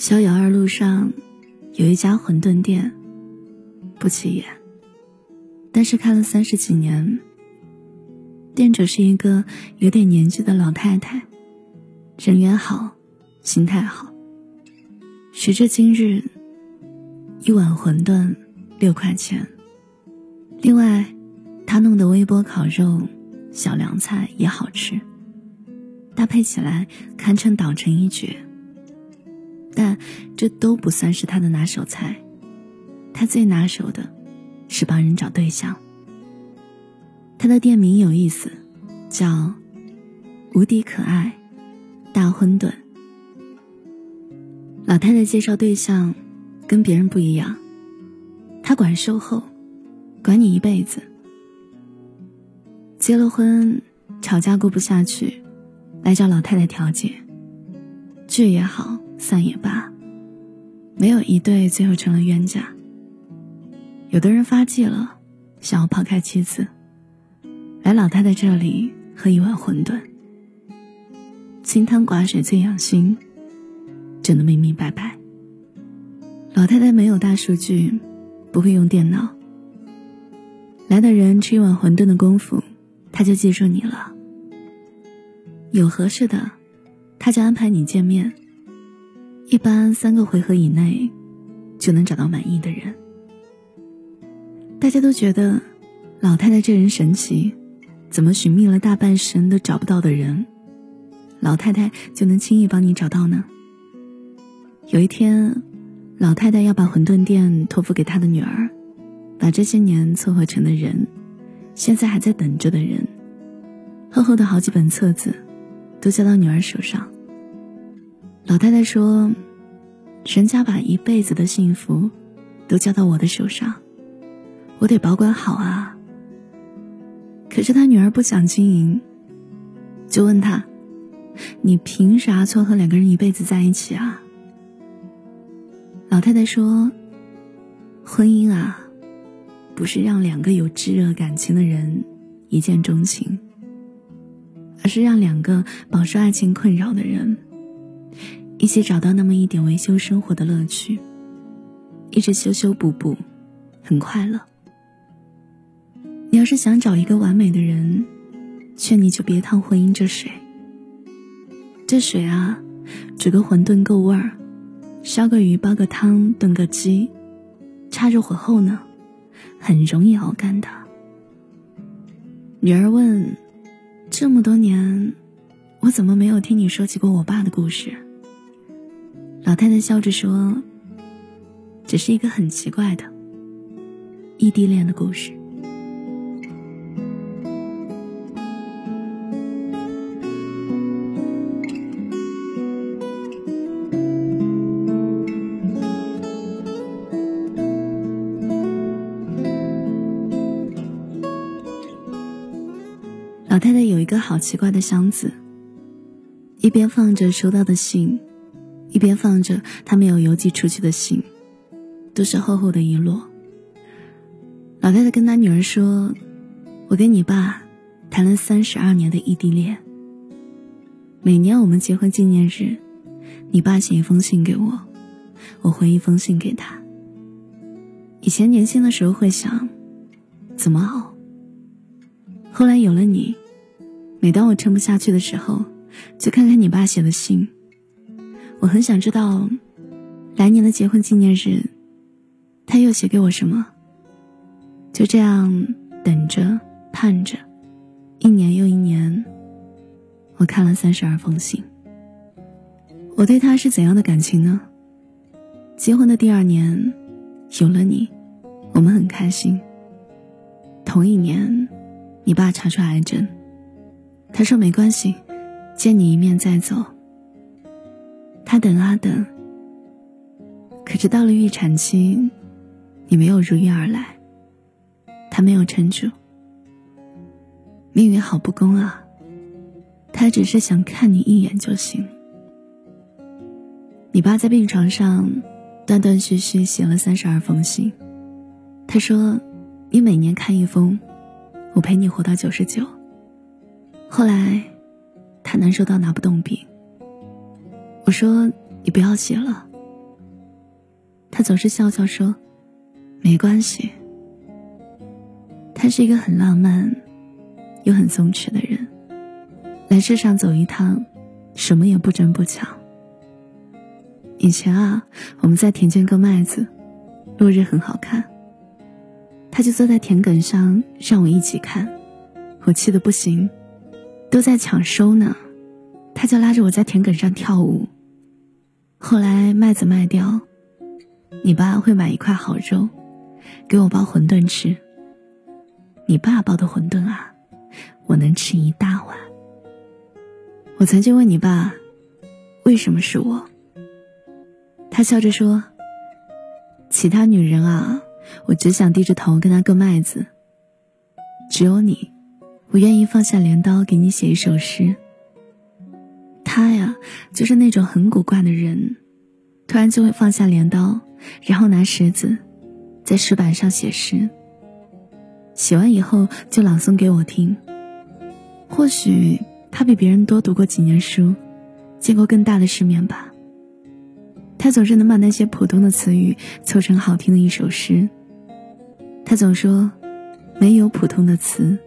逍遥二路上有一家馄饨店，不起眼，但是开了三十几年。店主是一个有点年纪的老太太，人缘好，心态好。时至今日，一碗馄饨六块钱。另外，他弄的微波烤肉、小凉菜也好吃，搭配起来堪称岛城一绝。但这都不算是他的拿手菜，他最拿手的，是帮人找对象。他的店名有意思，叫“无敌可爱大馄饨”。老太太介绍对象，跟别人不一样，她管售后，管你一辈子。结了婚，吵架过不下去，来找老太太调解，聚也好，散也罢，没有一对最后成了冤家。有的人发迹了，想要抛开妻子。来老太太这里喝一碗馄饨，清汤寡水最养心，整得明明白白。老太太没有大数据，不会用电脑。来的人吃一碗馄饨的功夫，她就记住你了。有合适的，她就安排你见面。一般三个回合以内，就能找到满意的人。大家都觉得老太太这人神奇。怎么寻觅了大半生都找不到的人，老太太就能轻易帮你找到呢？有一天，老太太要把馄饨店托付给她的女儿，把这些年凑合成的人，现在还在等着的人，厚厚的好几本册子，都交到女儿手上。老太太说：“人家把一辈子的幸福，都交到我的手上，我得保管好啊。”可是他女儿不想经营，就问他：“你凭啥撮合两个人一辈子在一起啊？”老太太说：“婚姻啊，不是让两个有炙热感情的人一见钟情，而是让两个饱受爱情困扰的人一起找到那么一点维修生活的乐趣，一直修修补补，很快乐。”你要是想找一个完美的人，劝你就别趟婚姻这水。这水啊，煮个馄饨够味儿，烧个鱼煲个汤炖个鸡，插着火候呢，很容易熬干的。女儿问：“这么多年，我怎么没有听你说起过我爸的故事？”老太太笑着说：“只是一个很奇怪的异地恋的故事。”老太太有一个好奇怪的箱子，一边放着收到的信，一边放着他没有邮寄出去的信，都是厚厚的一摞。老太太跟她女儿说：“我跟你爸谈了三十二年的异地恋，每年我们结婚纪念日，你爸写一封信给我，我回一封信给他。以前年轻的时候会想，怎么熬？后来有了你。”每当我撑不下去的时候，就看看你爸写的信。我很想知道，来年的结婚纪念日，他又写给我什么。就这样等着盼着，一年又一年，我看了三十二封信。我对他是怎样的感情呢？结婚的第二年，有了你，我们很开心。同一年，你爸查出癌症。他说：“没关系，见你一面再走。”他等啊等，可是到了预产期，你没有如约而来，他没有撑住。命运好不公啊！他只是想看你一眼就行。你爸在病床上断断续续写了三十二封信，他说：“你每年看一封，我陪你活到九十九。”后来，他难受到拿不动笔。我说：“你不要写了，他总是笑笑说：“没关系。”他是一个很浪漫又很松弛的人，来世上走一趟，什么也不争不抢。以前啊，我们在田间割麦子，落日很好看，他就坐在田埂上让我一起看，我气得不行，都在抢收呢，他就拉着我在田埂上跳舞。后来麦子卖掉，你爸会买一块好肉，给我包馄饨吃。你爸包的馄饨啊，我能吃一大碗。我曾经问你爸，为什么是我？他笑着说：“其他女人啊，我只想低着头跟他割麦子。只有你，我愿意放下镰刀给你写一首诗。”他呀，就是那种很古怪的人，突然就会放下镰刀，然后拿石子，在石板上写诗。写完以后就朗诵给我听。或许他比别人多读过几年书，见过更大的世面吧。他总是能把那些普通的词语凑成好听的一首诗。他总说，没有普通的词，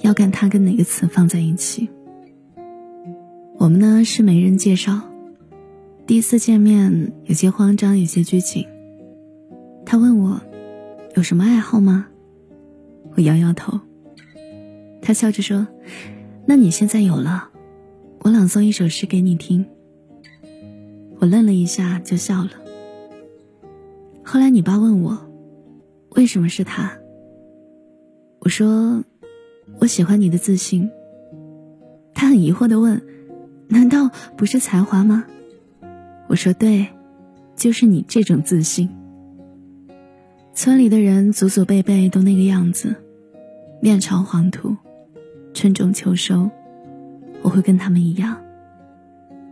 要看他跟哪个词放在一起。我们呢是媒人介绍，第一次见面有些慌张，有些拘谨。他问我，有什么爱好吗？我摇摇头，他笑着说：“那你现在有了，我朗诵一首诗给你听。”我愣了一下，就笑了。后来你爸问我，为什么是他？我说：“我喜欢你的自信。”他很疑惑的问：“难道不是才华吗？”我说：“对，就是你这种自信。”村里的人祖祖辈辈都那个样子。面朝黄土，春种秋收，我会跟他们一样。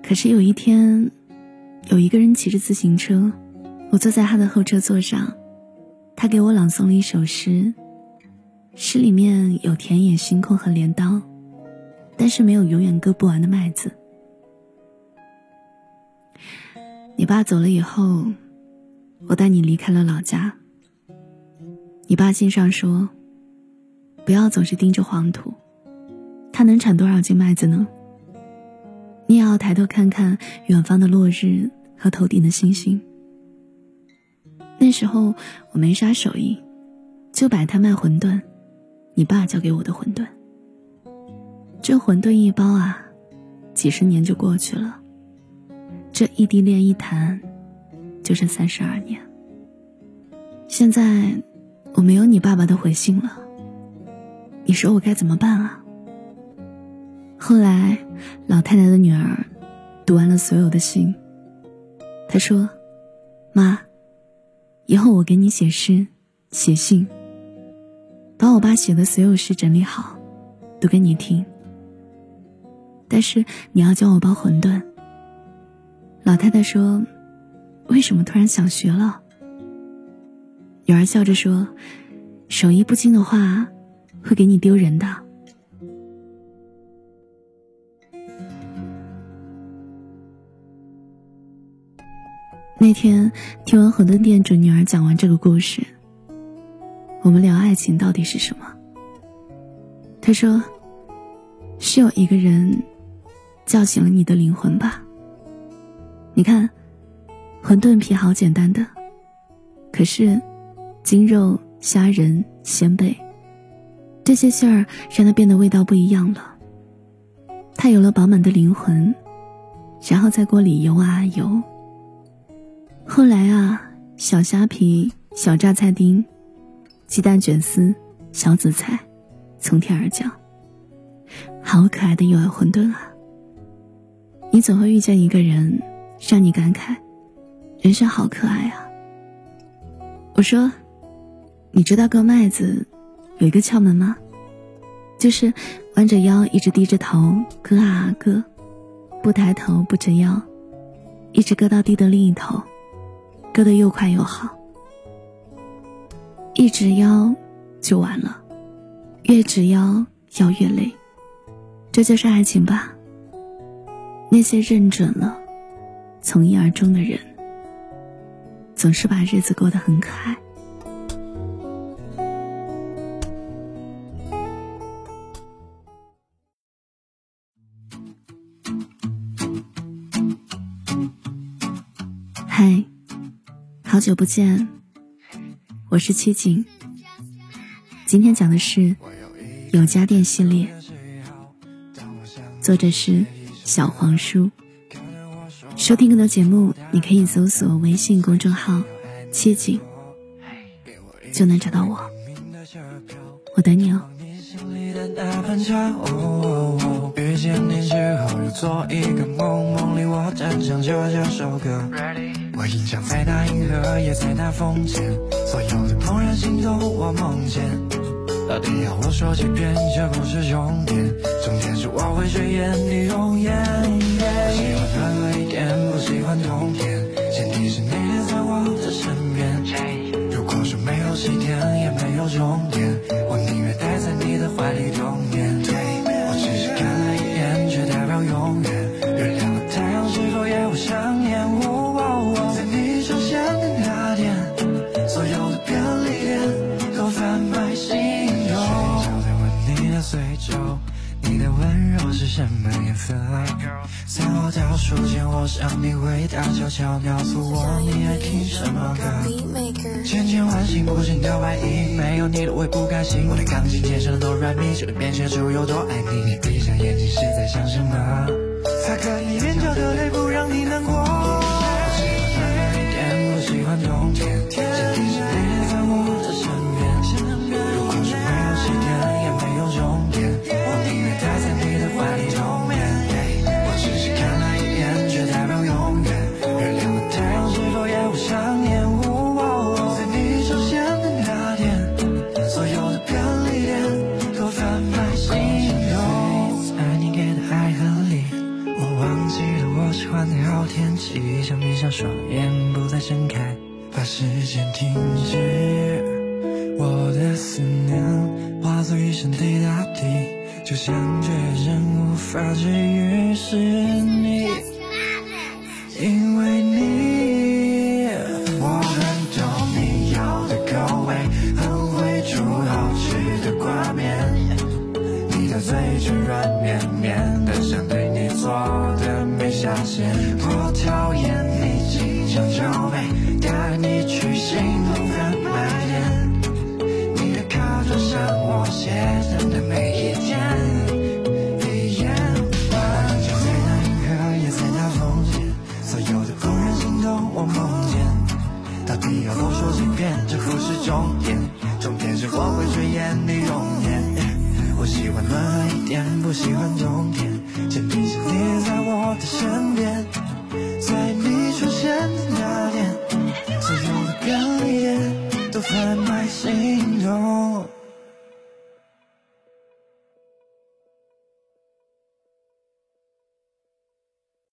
可是有一天，有一个人骑着自行车，我坐在他的后车座上，他给我朗诵了一首诗，诗里面有田野、星空和镰刀，但是没有永远割不完的麦子。你爸走了以后，我带你离开了老家。你爸信上说。不要总是盯着黄土，它能产多少斤麦子呢？你也要抬头看看远方的落日和头顶的星星。那时候我没啥手艺，就摆摊卖馄饨，你爸教给我的馄饨。这馄饨一包啊，几十年就过去了。这异地恋一谈，就是三十二年。现在我没有你爸爸的回信了。你说我该怎么办啊？后来，老太太的女儿读完了所有的信。她说：“妈，以后我给你写诗、写信，把我爸写的所有诗整理好，读给你听。但是你要教我包馄饨。”老太太说：“为什么突然想学了？”女儿笑着说：“手艺不精的话。”会给你丢人的。那天听完馄饨店主女儿讲完这个故事，我们聊爱情到底是什么。他说：“是有一个人叫醒了你的灵魂吧？你看，馄饨皮好简单的，可是精肉、虾仁、鲜贝。”这些馅儿让它变得味道不一样了。它有了饱满的灵魂，然后在锅里游啊游。后来啊，小虾皮、小榨菜丁、鸡蛋卷丝、小紫菜，从天而降。好可爱的幼儿馄饨啊！你总会遇见一个人，让你感慨，人生好可爱啊。我说，你知道割麦子？有一个窍门吗？就是弯着腰，一直低着头割啊割，不抬头不折腰，一直割到地的另一头，割得又快又好。一直腰就完了，越直腰腰越累。这就是爱情吧？那些认准了，从一而终的人，总是把日子过得很可爱。嗨，好久不见，我是七景。今天讲的是有家电系列，作者是小黄书。收听更多节目，你可以搜索微信公众号“七景”，就能找到我。我等你哦。遇见你之后，做一个梦，梦里我真想就这首歌。我印象在那银河，也在那风间，所有的怦然心动，我梦见。到底要我说几遍，这不是终点，终点是我会随眼你是什么颜色？在我倒数前，我想你会大悄悄告诉我你爱听什么歌。千千万醒不醒的外衣，没有你的我也不开心。我的钢琴键上的哆来咪，就能编写出有多爱你。你闭上眼睛是在想什么？擦干你眼角的泪不记得我喜欢的好天气想闭上双眼，不再睁开，把时间停止。我的思念化作一声滴答滴，就像绝症无法治愈是你，因为你，我很懂你要的口味，很会煮好吃的挂面，你的嘴唇软绵绵的，像对做的没下限。讨厌你经常交杯，带你去心动贩卖店。你的卡桌上我写着的每一天。一眼，我就在那银河，也在那风间，所有的怦然心动我梦见。到底要多说几遍，这不是重点，重点是我会追眼你容颜。我喜欢暖和一点，不喜欢冬天，铅笔屑贴在我的身边，在你出现的那天，所有的哽咽都贩卖心动。